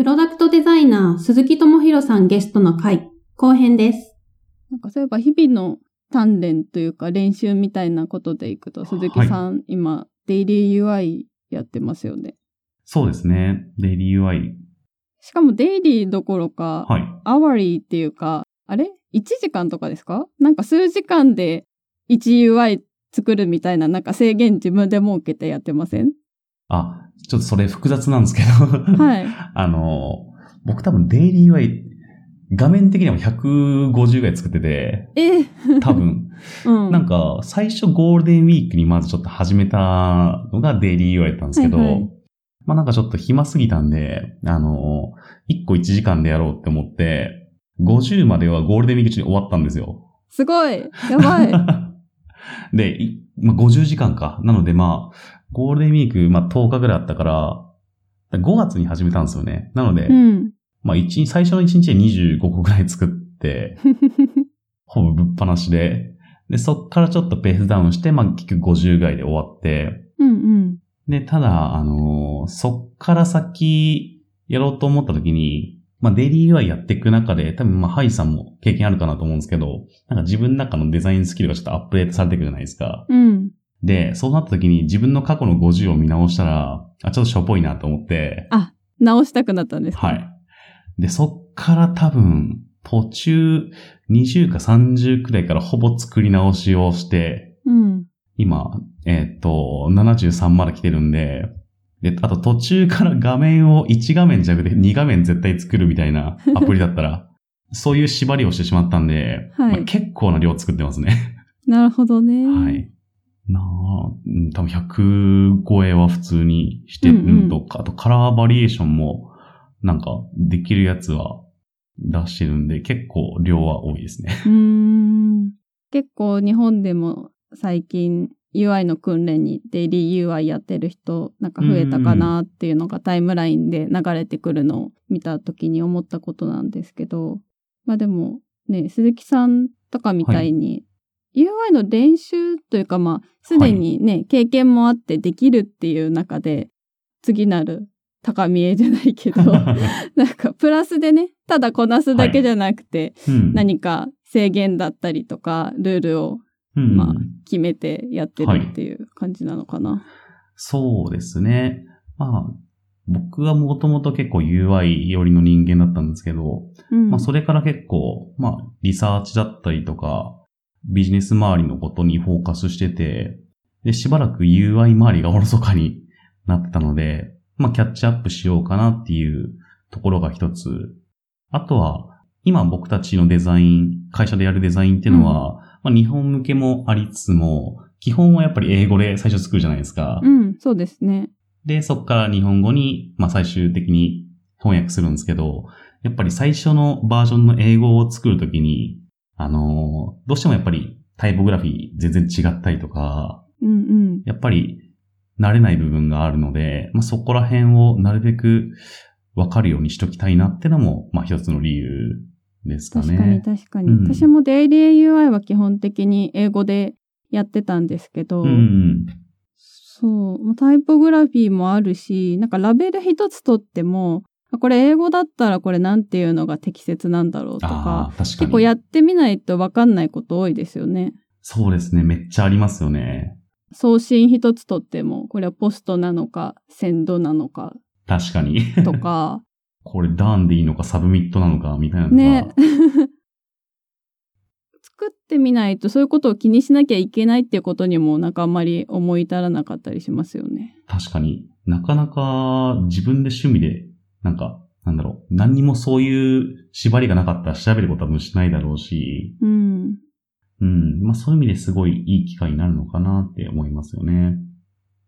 プロダクトデザイナー鈴木智弘さんゲストの回後編です。なんかそういえば日々の鍛錬というか練習みたいなことでいくと、鈴木さん、今、デイリー UI やってますよね。そうですね。デイリー UI。しかもデイリーどころか、はい。アワリーっていうか、あれ ?1 時間とかですか？なんか数時間で 1UI 作るみたいな、なんか制限自分で設けてやってません？あ、ちょっとそれ複雑なんですけど。はい。あの、僕多分デイリー UI、画面的には150ぐらい作ってて、え多分。うん。なんか、最初ゴールデンウィークにまずちょっと始めたのがデイリー UI だったんですけど、はいはいまあなんかちょっと暇すぎたんで、あの、1個1時間でやろうって思って、50まではゴールデンウィーク中に終わったんですよ。すごいやばい で、いまあ、50時間か。なのでまあ、ゴールデンウィーク、まあ10日ぐらいあったから、5月に始めたんですよね。なので、うん。まあ一日、最初の1日で25個ぐらい作って、ほぼぶっ放しで、で、そっからちょっとペースダウンして、まあ結局50ぐらいで終わって、うんうん。で、ただ、あのーそっから先やろうと思った時に、まあデイリー UI やっていく中で、多分まあハイさんも経験あるかなと思うんですけど、なんか自分の中のデザインスキルがちょっとアップデートされていくじゃないですか。うん。で、そうなった時に自分の過去の50を見直したら、あ、ちょっとしょぼいなと思って、あ、直したくなったんですか？はい。で、そっから多分、途中20か30くらいからほぼ作り直しをして、うん。今、えーっと、73まで来てるんで、で、あと途中から画面を1画面じゃなくて2画面絶対作るみたいな アプリだったら、そういう縛りをしてしまったんで、はいまあ結構な量作ってますね。なるほどね。はい。なあ、うん多分100超えは普通にしてるとか、あとカラーバリエーションも、なんかできるやつは出してるんで、結構量は多いですね。うん。結構日本でも最近 UI の訓練にデイリー UI やってる人なんか増えたかなっていうのがタイムラインで流れてくるのを見た時に思ったことなんですけど、まあでもね、鈴木さんとかみたいに、UI の練習というかまあすでにね、経験もあってできるっていう中で次なる高見えじゃないけど、なんかプラスでね、ただこなすだけじゃなくて、うん何か制限だったりとか、ルールをうんまあ決めてやってるっていう感じなのかな。そうですね。まあ、僕はもともと結構 UI 寄りの人間だったんですけど、うん。まあそれから結構、まあリサーチだったりとか、ビジネス周りのことにフォーカスしてて、で、しばらく UI 周りがおろそかになってたので、まあキャッチアップしようかなっていうところが一つ。あとは、今僕たちのデザイン、会社でやるデザインっていうのは、まあ日本向けもありつつも、基本はやっぱり英語で最初作るじゃないですか。うん、そうですね。で、そこから日本語に、まあ最終的に翻訳するんですけど、やっぱり最初のバージョンの英語を作るときに、あのーどうしてもやっぱりタイポグラフィー全然違ったりとか、うんうん。やっぱり慣れない部分があるので、まあそこら辺をなるべくわかるようにしときたいなってのも、まあ一つの理由ですか確かにね。確かに。うん私もデイリー UI は基本的に英語でやってたんですけど、うん。そう、タイポグラフィーもあるし、なんかラベル一つとっても、あこれ英語だったらこれなんていうのが適切なんだろうとあか、かに。結構やってみないとわかんないこと多いですよね。そうですね。めっちゃありますよね。送信一つとっても、これは post なのか、 send なのか確かに。とか、これ done でいいのか submit なのかみたいなのが。ね。作ってみないとそういうことを気にしなきゃいけないっていうことにもなんかあんまり思い至らなかったりしますよね。確かになかなか自分で趣味で、なんか、なんだろう、何にもそういう縛りがなかったら調べることは多分しないだろうし、うん。うん。まあそういう意味ですごいいい機会になるのかなって思いますよね。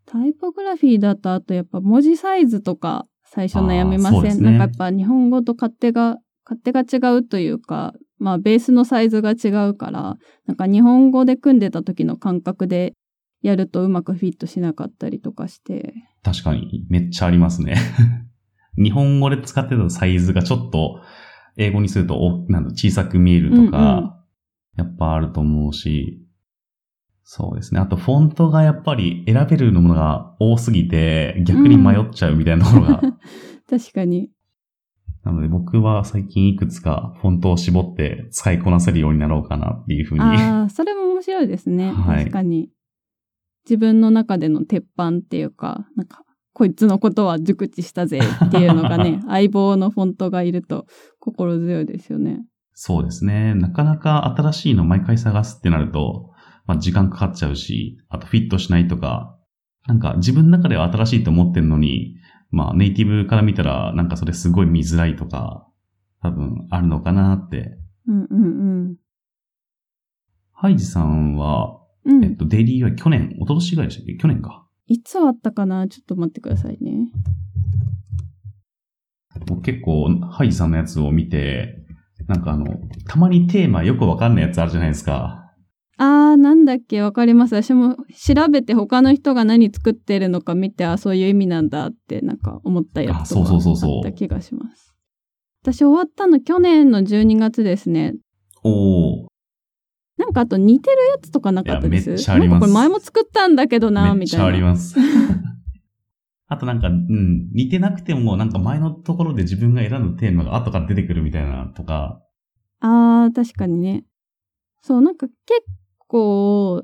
タイポグラフィーだとあとやっぱ文字サイズとか最初悩みません、ねなんかやっぱ日本語と勝手が、勝手が違うというか、まあベースのサイズが違うから、なんか日本語で組んでた時の感覚でやるとうまくフィットしなかったりとかして。確かに、めっちゃありますね。日本語で使ってたサイズがちょっと、英語にするとおなんだ小さく見えるとか、うんうんやっぱあると思うし、そうですね。あと、フォントがやっぱり選べるものが多すぎて、逆に迷っちゃうみたいなところが 確かに。なので僕は最近いくつかフォントを絞って使いこなせるようになろうかなっていうふうに。ああ、それも面白いですね。はい確かに。自分の中での鉄板っていうか、なんか、こいつのことは熟知したぜっていうのがね、相棒のフォントがいると心強いですよね。そうですね。なかなか新しいの毎回探すってなると、まあ時間かかっちゃうし、あとフィットしないとか、なんか自分の中では新しいと思ってんのに、まあネイティブから見たらなんかそれすごい見づらいとか、多分あるのかなって。うんうんハイジさんは、うん。うん。えっと、デイリーは去年、一昨年ぐらいでしたっけ？去年か。いつあったかな？ちょっと待ってくださいね。僕結構、ハイジさんのやつを見て、なんかあの、たまにテーマよくわかんないやつあるじゃないですか。あー、なんだっけ？わかります。私も調べて他の人が何作ってるのか見て、あ、そういう意味なんだってなんか思ったやつあそうそうそうそうあった気がします。私終わったの去年の12月ですね。おー、なんかあと似てるやつとかなかったです？めっちゃありますこれ前も作ったんだけどな、めっちゃみたいな。あります。あとなんか、うん、似てなくても、なんか前のところで自分が選んだテーマが後から出てくるみたいなとか、あー、確かにね。そう、なんか結構、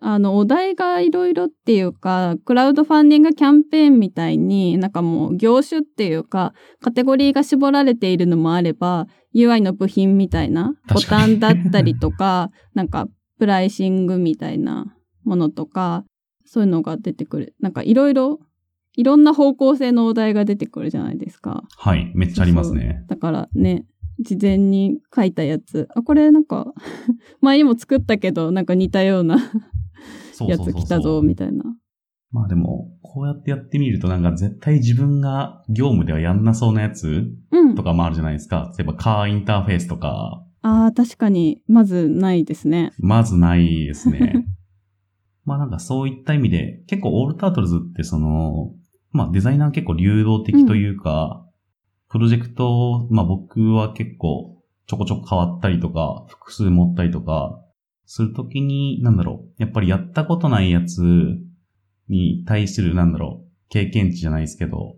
あの、お題がいろいろっていうか、クラウドファンディングキャンペーンみたいに、なんかもう業種っていうか、カテゴリーが絞られているのもあれば、UI の部品みたいな、ボタンだったりとか、なんか、プライシングみたいなものとか、そういうのが出てくる。なんかいろいろ、いろんな方向性のお題が出てくるじゃないですか。はい、めっちゃありますね。だからね、事前に書いたやつ。あ、これなんか、前にも作ったけど、なんか似たようなやつ来たぞ、みたいな。まあでも、こうやってやってみるとなんか絶対自分が業務ではやんなそうなやつうんと。かもあるじゃないですか。例えばカーインターフェースとか、ああ、確かに、まずないですね。まずないですね。まあなんかそういった意味で、結構オールタートルズってその、まあデザイナー結構流動的というか、プロジェクト、まあ僕は結構ちょこちょこ変わったりとか、複数持ったりとか、するときに、なんだろう、やっぱりやったことないやつに対する、なんだろう、経験値じゃないですけど、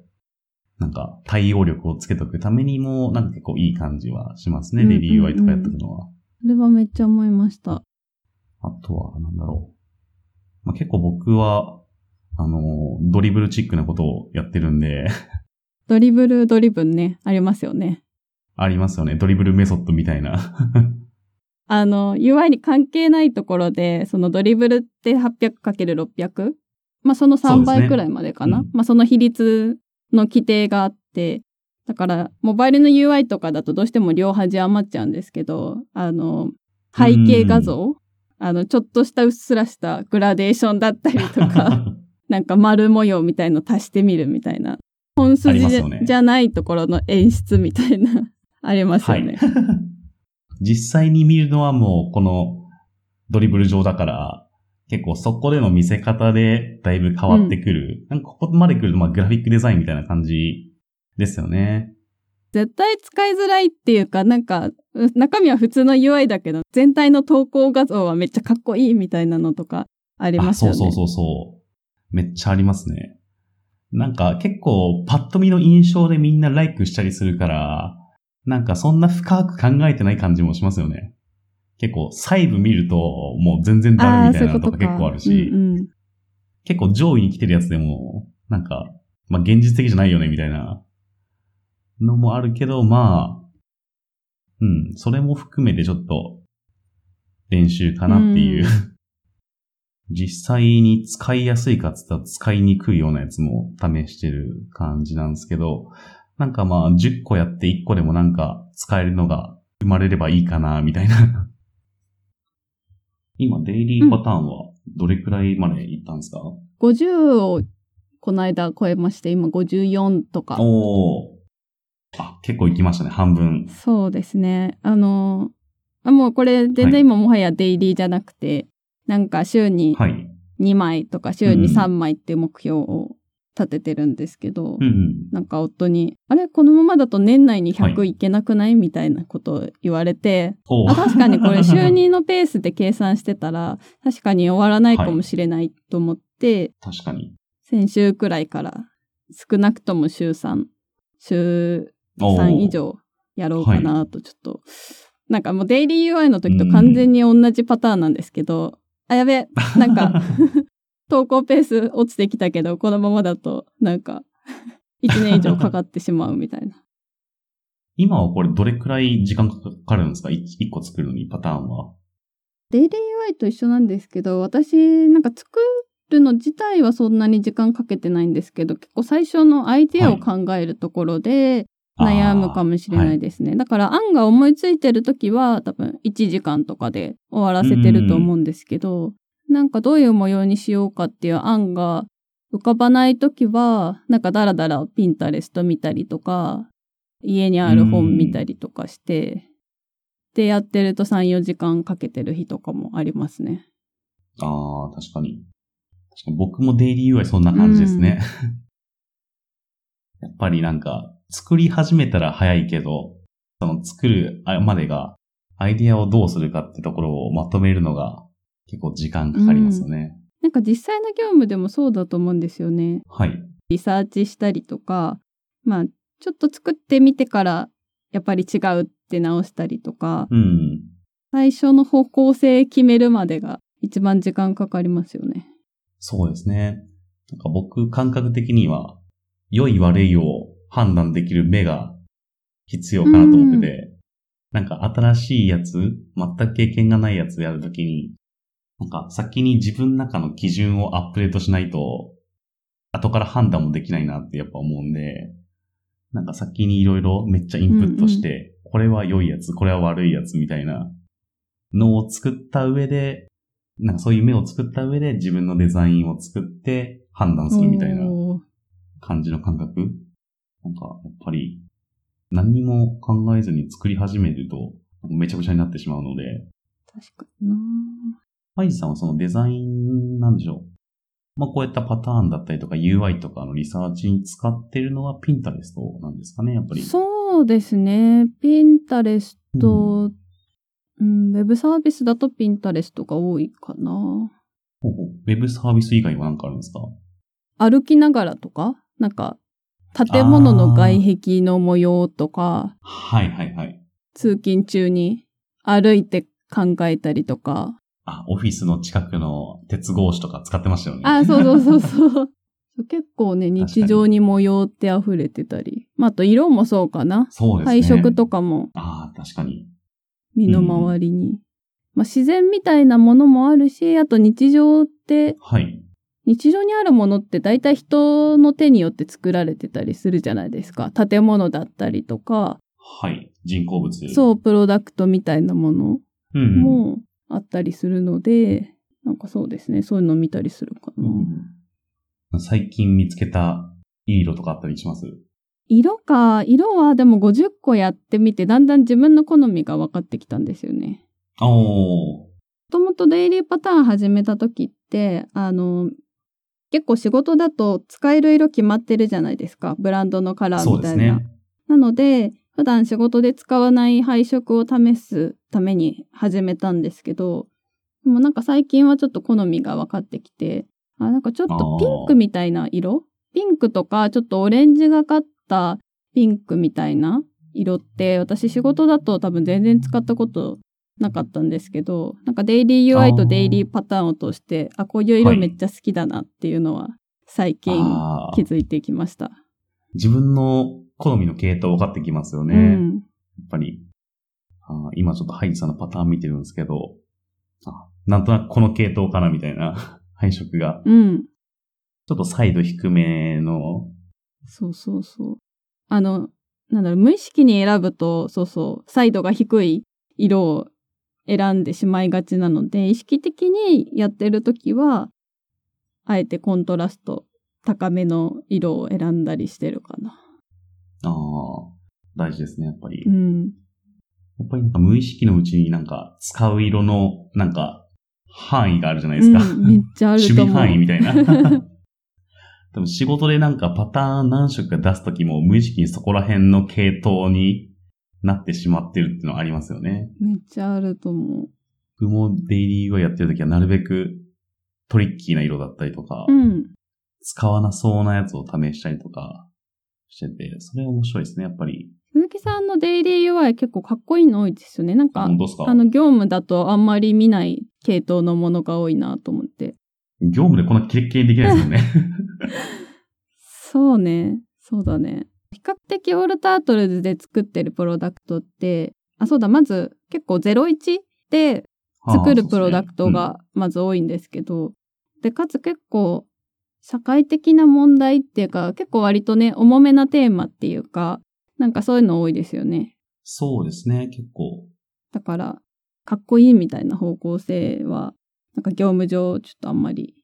なんか対応力をつけとくためにも、なんか結構いい感じはしますね、うんうんうんレディー UI とかやってるのは。それはめっちゃ思いました。あとは、なんだろう。まあ、結構僕は、あの、 Dribbble チックなことをやってるんで、 Dribbble driven ね、ありますよね。ありますよね。 Dribbble メソッドみたいな。あの、UI に関係ないところで、その Dribbble って 800×600? まあその3そうですね倍くらいまでかな。うんまあその比率の規定があって、だから、モバイルの UI とかだとどうしても両端余っちゃうんですけど、あの、背景画像あの、ちょっとしたうっすらしたグラデーションだったりとか、なんか丸模様みたいの足してみるみたいな。本あ筋じゃ,、りますよねないところの演出みたいな、ありますはいよね。。実際に見るのはもう、このドリブル上だから、結構そこでの見せ方でだいぶ変わってくる。なんかここまで来ると、まあグラフィックデザインみたいな感じですよね。絶対使いづらいっていうか、なんか、う中身は普通の UI だけど、全体の投稿画像はめっちゃかっこいいみたいなのとかありますよね。あそうそうそうそう。めっちゃありますね。なんか結構パッと見の印象でみんなライクしたりするから、なんかそんな深く考えてない感じもしますよね。結構細部見るともう全然ダメみたいなのとか結構あるし、うんうん結構上位に来てるやつでも、なんか、まあ現実的じゃないよねみたいなのもあるけど、まあ、うん、それも含めてちょっと練習かなっていう。うん実際に使いやすいかっつったら使いにくいようなやつも試してる感じなんですけど、なんかまあ10個やって1個でもなんか使えるのが生まれればいいかな、みたいな。今、デイリーパターンはどれくらいまでいったんですか、50をこの間超えまして、今54とか。おー。あ、結構いきましたね、半分。そうですね。あの、あもうこれ全然今もはやデイリーじゃなくて、なんか週にはい。2枚とか週にうん3枚っていう目標を立ててるんですけど、うんうん。なんか夫に、あれ？このままだと年内に100はい。いけなくない？みたいなことを言われて、あ確かにこれ週2のペースで計算してたら、確かに終わらないかもしれないと思って、確かに。先週くらいから少なくとも週3、週おー3以上やろうかなと、ちょっと、なんかもうデイリー UI の時と完全に同じパターンなんですけど、あ、やべ、なんか、投稿ペース落ちてきたけど、このままだと、なんか、1年以上かかってしまうみたいな。今はこれどれくらい時間かかるんですか？1, 個作るのにパターンは。デイリー UI と一緒なんですけど、私、なんか作るの自体はそんなに時間かけてないんですけど、結構最初のアイデアを考えるところで悩むかもしれないですね。だから案が思いついてる時は多分1時間とかで終わらせてると思うんですけど、なんかどういう模様にしようかっていう案が浮かばない時は、なんかダラダラピンタレスト見たりとか、家にある本見たりとかして、でやってると3、4時間かけてる日とかもありますね。ああ、確かに。確かに僕もデイリー UI そんな感じですね。やっぱりなんか、作り始めたら早いけど、その作るまでが、アイディアをどうするかってところをまとめるのが結構時間かかりますよね。なんか実際の業務でもそうだと思うんですよね。はい。リサーチしたりとか、まあ、ちょっと作ってみてから、やっぱり違うって直したりとか、うん。最初の方向性決めるまでが一番時間かかりますよね。そうですね。なんか僕感覚的には、良い悪いを判断できる目が必要かなと思ってて、なんか新しいやつ、全く経験がないやつやるときに、なんか先に自分の中の基準をアップデートしないと、後から判断もできないなってやっぱ思うんで、なんか先にいろいろめっちゃインプットして、これは良いやつ、これは悪いやつみたいなのを作った上で、なんかそういう目を作った上で自分のデザインを作って判断するみたいな感じの感覚なんかやっぱり何にも考えずに作り始めるとめちゃくちゃになってしまうので、確かにな。ハイジさんはそのデザインなんでしょう。まあこういったパターンだったりとか UI とかのリサーチに使ってるのはピンタレストなんですかね、やっぱり。そうですね。ピンタレスト、うん、ウェブサービスだとピンタレストが多いかな。ほうほう。ウェブサービス以外は何かあるんですか？歩きながらとか、なんか、建物の外壁の模様とか、はいはいはい。通勤中に歩いて考えたりとか。あ、オフィスの近くの鉄格子とか使ってましたよね。あ、そうそうそうそう。結構ね、日常に模様って溢れてたり。まあ、あと色もそうかな。そうですね。配色とかもああ、確かに。身の回りに。まあ、自然みたいなものもあるし、あと日常って、はい。日常にあるものって大体人の手によって作られてたりするじゃないですか。建物だったりとか、はい。人工物。そう、プロダクトみたいなものう。うん。もあったりするので、なんかそうですね、そういうの見たりするかな。うん、最近見つけたいい色とかあったりします？色か、色はでも50個やってみて、だんだん自分の好みが分かってきたんですよね。おー。もともとデイリーパターン始めた時って、あの、結構仕事だと使える色決まってるじゃないですか。ブランドのカラーみたいな。ね。なので、普段仕事で使わない配色を試すために始めたんですけど、でもなんか最近はちょっと好みが分かってきて、あ、なんかちょっとピンクみたいな色？ピンクとかちょっとオレンジがかったピンクみたいな色って私仕事だと多分全然使ったことなかったんですけど、なんかデイリー UI とデイリーパターンを通して、あこういう色めっちゃ好きだなっていうのは最近気づいてきました。自分の好みの系統分かってきますよね。やうん。っぱり。あー今ちょっとハイジさんのパターン見てるんですけど、あなんとなくこの系統かなみたいな 配色が。うん。ちょっとサイド低めの、そうそうそう。あの、なんだろう、無意識に選ぶと、そうそう、サイドが低い色を選んでしまいがちなので、意識的にやってるときは、あえてコントラスト高めの色を選んだりしてるかな。ああ、大事ですね、やっぱり。うん。やっぱりなんか無意識のうちになんか使う色のなんか範囲があるじゃないですか。うん、めっちゃある守と思う。備範囲みたいな。多分仕事でなんかパターン何色か出すときも無意識にそこら辺の系統になってしまってるっていうのはありますよね。めっちゃあると思う。僕もデイリーをやってるときはなるべくトリッキーな色だったりとか、うん。使わなそうなやつを試したりとかしてて、それ面白いですね、やっぱり。鈴木さんのデイリー UI 結構かっこいいの多いですよね。なんか、か？あの、業務だとあんまり見ない系統のものが多いなと思って。業務でこんなキレッキレにできないですよね。そうね。そうだね。比較的オールタートルズで作ってるプロダクトって、あ、そうだ、まず結構01で作るプロダクトがまず多いんですけど、で、かつ結構社会的な問題っていうか、結構割とね、重めなテーマっていうか、なんかそういうの多いですよね。そうですね、結構。だから、かっこいいみたいな方向性は、なんか業務上ちょっとあんまり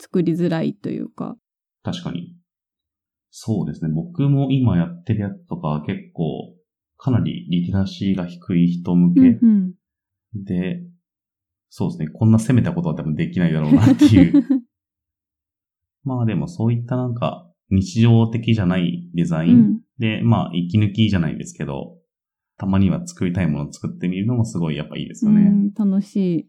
作りづらいというか。確かに。そうですね。僕も今やってるやつとか結構、かなりリテラシーが低い人向けうんうんで、そうですね。こんな攻めたことは多分できないだろうなっていう。まあでもそういったなんか日常的じゃないデザインうんで、まあ息抜きじゃないですけど、たまには作りたいものを作ってみるのもすごいやっぱいいですよね。うん、楽しい。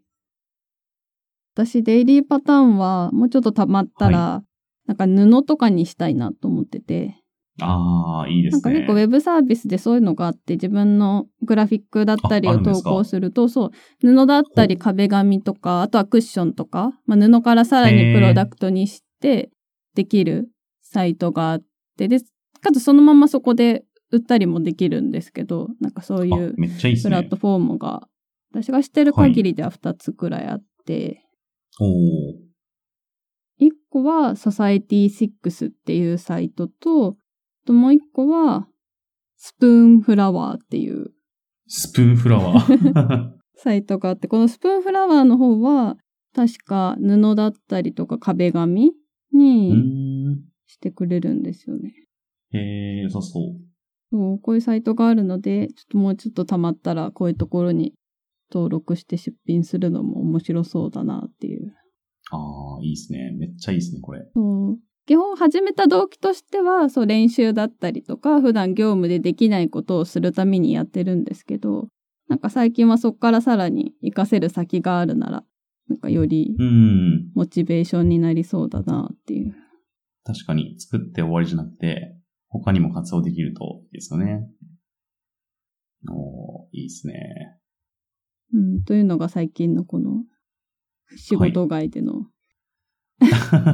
私、デイリーパターンは、もうちょっと溜まったら、なんか布とかにしたいなと思ってて、ああ、いいですね。なんか結構ウェブサービスでそういうのがあって、自分のグラフィックだったりを投稿すると、そう、布だったり壁紙とか、あとはクッションとか、まあ、布からさらにプロダクトにしてできるサイトがあって、で、かつそのままそこで売ったりもできるんですけど、なんかそういう。プラットフォームが、私が知ってる限りでは2つくらいあって、おー。1個は Society6 っていうサイトと、あともう1個はスプーンフラワーっていうスプーンフラワー。サイトがあって、このスプーンフラワーの方は、確か布だったりとか壁紙にん。してくれるんですよね。へえ、良さそう。そう、こういうサイトがあるので、ちょっともうちょっと溜まったら、こういうところに登録して出品するのも面白そうだなっていう。ああ、いいですね。めっちゃいいですね、これ。そう。基本始めた動機としては、そう練習だったりとか、普段業務でできないことをするためにやってるんですけど、なんか最近はそこからさらに活かせる先があるなら、なんかよりうん。モチベーションになりそうだなっていう。確かに、作って終わりじゃなくて、他にも活用できるといいですよね。おー、いいですね。うん、というのが最近のこの仕事外での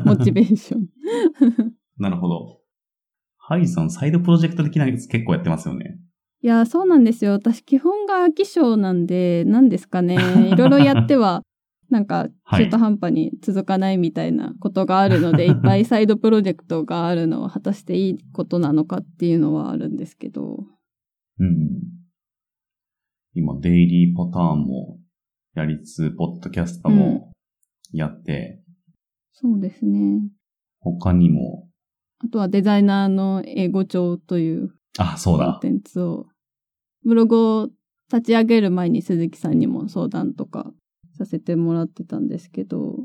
モチベーション。なるほど。ハイさん、サイドプロジェクト的なやつ結構やってますよね。いや、そうなんですよ。私、基本が飽き性なんで、何ですかね。いろいろやっては、なんか、はい中途半端に続かないみたいなことがあるので、い、っぱいサイドプロジェクトがあるのは果たしていいことなのかっていうのはあるんですけど。うん。今、デイリーパターンもやりつつ、ポッドキャストもやって、そうですね。他にも、あとはデザイナーの英語帳というあ、そうだ。コンテンツを、ブログを立ち上げる前に鈴木さんにも相談とかさせてもらってたんですけど、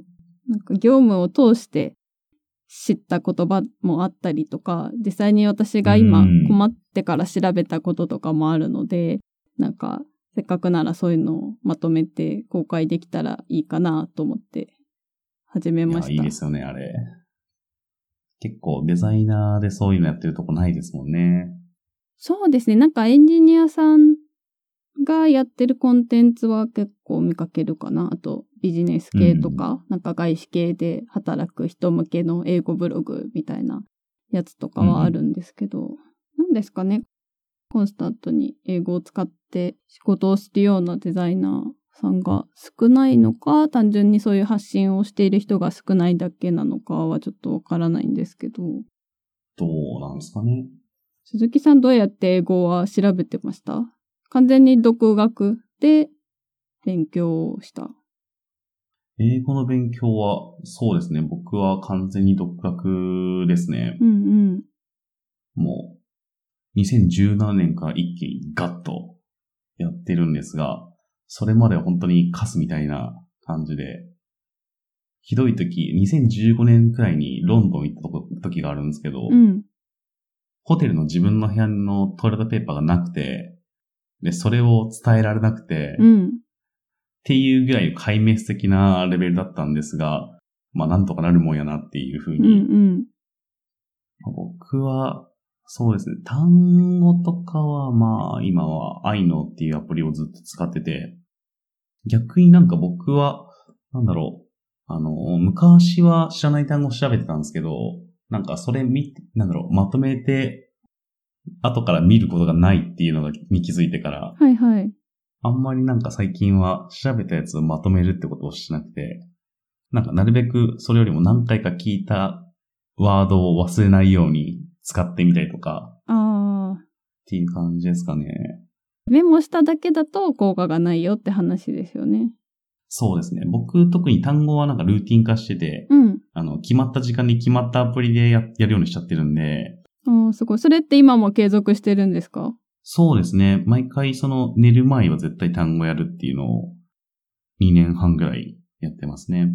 なんか業務を通して知った言葉もあったりとか、実際に私が今うん困ってから調べたこととかもあるので、なんかせっかくならそういうのをまとめて公開できたらいいかなと思って始めました。いいですよね、あれ。結構デザイナーでそういうのやってるとこないですもんね。そうですね。なんかエンジニアさんがやってるコンテンツは結構見かけるかな。あとビジネス系とか、なんか外資系で働く人向けの英語ブログみたいなやつとかはあるんですけど、なんですかね。コンスタントに英語を使って仕事をするようなデザイナーさんが少ないのか、単純にそういう発信をしている人が少ないだけなのかはちょっとわからないんですけど、どうなんですかね。鈴木さんどうやって英語は調べてました？完全に独学で勉強をした。英語の勉強は、そうですね。僕は完全に独学ですね。うんうん。もう、2017年から一気にガッとやってるんですが、それまでは本当にカスみたいな感じで、ひどい時、2015年くらいにロンドン行った時があるんですけど、うん。ホテルの自分の部屋のトイレットペーパーがなくて、で、それを伝えられなくて、っうん。ていうぐらい壊滅的なレベルだったんですが、まあなんとかなるもんやなっていうふううんうに、ん。僕は、そうですね。単語とかは、まあ、今は i のっていうアプリをずっと使ってて、逆になんか僕は、なんだろう、あの、昔は知らない単語を調べてたんですけど、なんかそれ見、なんだろう、まとめて、後から見ることがないっていうのがに気づいてから、はいはい。あんまりなんか最近は調べたやつをまとめるってことをしなくて、なんかなるべくそれよりも何回か聞いたワードを忘れないように使ってみたりとかああ。っていう感じですかね。メモしただけだと効果がないよって話ですよね。そうですね。僕特に単語はなんかルーティン化してて、うん。あの、決まった時間に決まったアプリでややるようにしちゃってるんで、ああ、すごい。それって今も継続してるんですか？そうですね。毎回その寝る前は絶対単語やるっていうのを2年半ぐらいやってますね。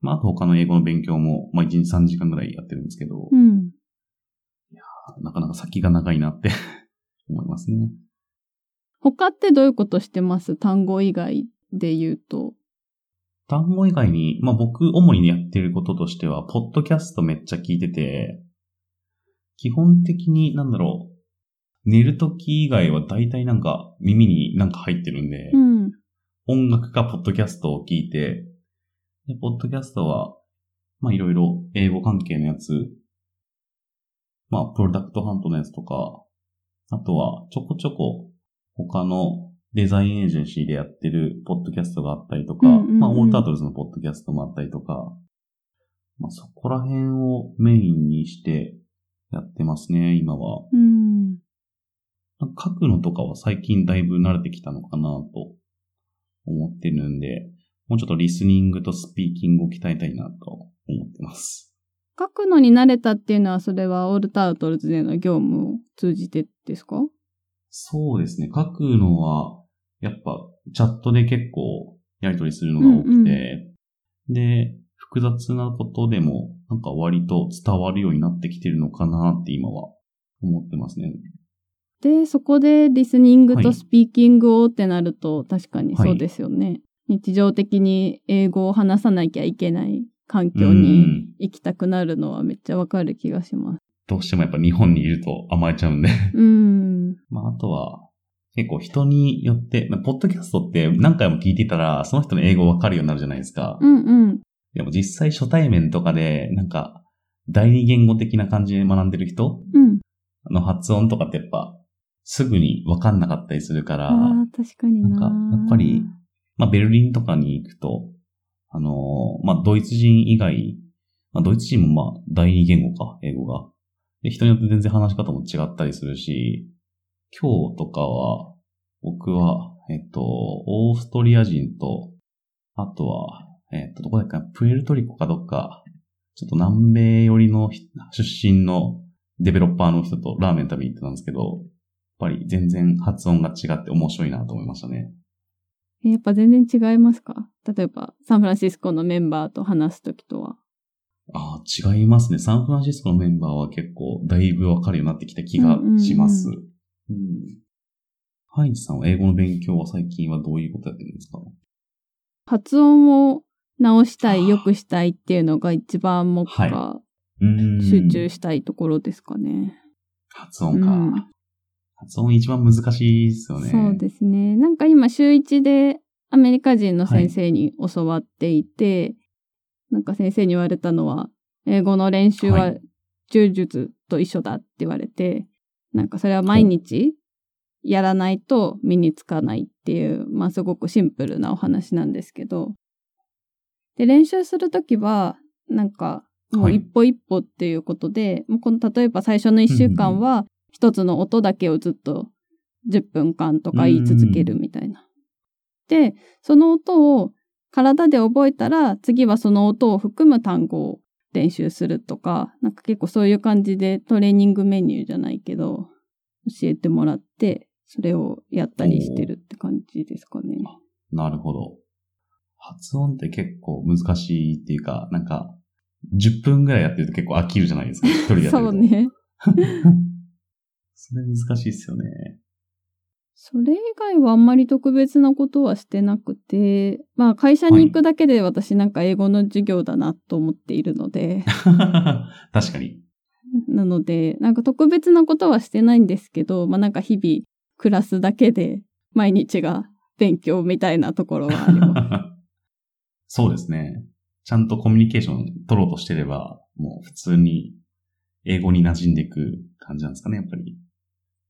まあ、あと他の英語の勉強も、まあ1日3時間ぐらいやってるんですけど、うん。なかなか先が長いなって 思いますね。他ってどういうことしてます？単語以外で言うと。単語以外に、まあ僕主にやってることとしては、ポッドキャストめっちゃ聞いてて、基本的になんだろう、寝るとき以外は大体なんか耳になんか入ってるんで、うん。音楽かポッドキャストを聞いて、で、ポッドキャストは、まあいろいろ英語関係のやつ、まあプロダクトハントのやつとか、あとはちょこちょこ他のデザインエージェンシーでやってるポッドキャストがあったりとか、うんうんうんまあオールタートルズのポッドキャストもあったりとか、まあそこら辺をメインにしてやってますね、今は。うん。書くのとかは最近だいぶ慣れてきたのかなと思ってるんで、もうちょっとリスニングとスピーキングを鍛えたいなと思ってます。書くのに慣れたっていうのは、それはオールタートルズでの業務を通じてですか？そうですね。書くのは、やっぱチャットで結構やり取りするのが多くて、で、複雑なことでもなんか割と伝わるようになってきてるのかなって今は思ってますね。で、そこでリスニングとはいスピーキングをってなると、確かにそうですよね。日常的に英語を話さなきゃいけない環境うにん行きたくなるのはめっちゃわかる気がします。どうしてもやっぱ日本にいると甘えちゃうんで。うん。まあ、あとは、結構人によって、ポッドキャストって何回も聞いてたら、その人の英語わかるようになるじゃないですか。うんうん。でも実際初対面とかで、なんか、第二言語的な感じで学んでる人うん。の発音とかってやっぱ、すぐにわかんなかったりするから、ああ、確かにな。なんかやっぱりまあ、ベルリンとかに行くと、あのまあ、ドイツ人以外、まあ、ドイツ人もまあ、第二言語か、英語が。で、人によって全然話し方も違ったりするし、今日とかは、僕は、えっと、オーストリア人と、あとは、えっと、どこだっけ、プエルトリコかどっか、ちょっと南米寄りの出身のデベロッパーの人とラーメン食べに行ってたんですけど、やっぱり全然発音が違って面白いなと思いましたね。えやっぱ全然違いますか？例えば、サンフランシスコのメンバーと話すときとは。ああ、違いますね。サンフランシスコのメンバーは結構だいぶわかるようになってきた気がします。うんうんハイジさんは英語の勉強は最近はどういうことやってるんですか？発音を直したい、良くしたいっていうのが一番目はい下、うーん集中したいところですかね。発音か。うん発音一番難しいですよね。そうですね。なんか今週一でアメリカ人の先生に教わっていて、なんか先生に言われたのは、英語の練習ははい。柔術と一緒だって言われて、なんかそれは毎日やらないと身につかないっていう、まあすごくシンプルなお話なんですけど、で、練習するときは、なんか、もうはい。一歩一歩っていうことで、もうこの例えば最初の一週間は、一つの音だけをずっと10分間とか言い続けるみたいな。で、その音を体で覚えたら、次はその音を含む単語を練習するとか、なんか結構そういう感じでトレーニングメニューじゃないけど、教えてもらって、それをやったりしてるって感じですかね。なるほど。発音って結構難しいっていうか、なんか、10分ぐらいやってると結構飽きるじゃないですか。一人でやってると。そう。ね。それ難しいですよね。それ以外はあんまり特別なことはしてなくて、まあ会社に行くだけで私なんか英語の授業だなと思っているので、確かに。なので、なんか特別なことはしてないんですけど、まあなんか日々暮らすだけで毎日が勉強みたいなところはあります。そうですね。ちゃんとコミュニケーション取ろうとしてれば、もう普通に英語に馴染んでいく感じなんですかね、やっぱり。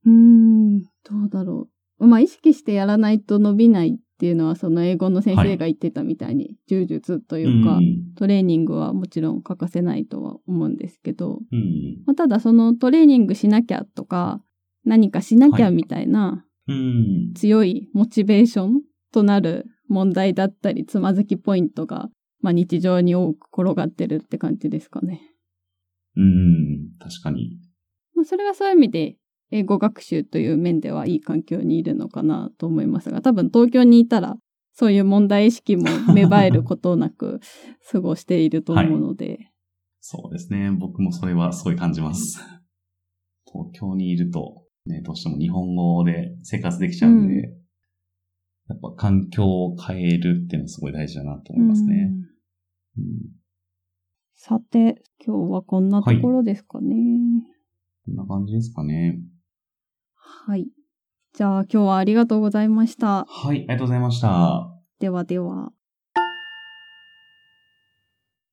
うーん、どうだろう。まあ意識してやらないと伸びないっていうのはその英語の先生が言ってたみたいに、柔術というか、んトレーニングはもちろん欠かせないとは思うんですけど、うん。まあ、ただそのトレーニングしなきゃとか、何かしなきゃみたいなうん。強いモチベーションとなる問題だったり、つまずきポイントが、まあ、日常に多く転がってるって感じですかね。うん。確かに。まあ、それはそういう意味で、英語学習という面ではいい環境にいるのかなと思いますが、多分東京にいたら、そういう問題意識も芽生えることなく 過ごしていると思うので、そうですね。僕もそれはすごい感じます。東京にいると、ね、どうしても日本語で生活できちゃうんで、うやっぱ環境を変えるっていうのはすごい大事だなと思いますね。うんうんさて、今日はこんなところですかね。こんな感じですかね。はい。じゃあ今日はありがとうございました。はい、ありがとうございました。ではでは。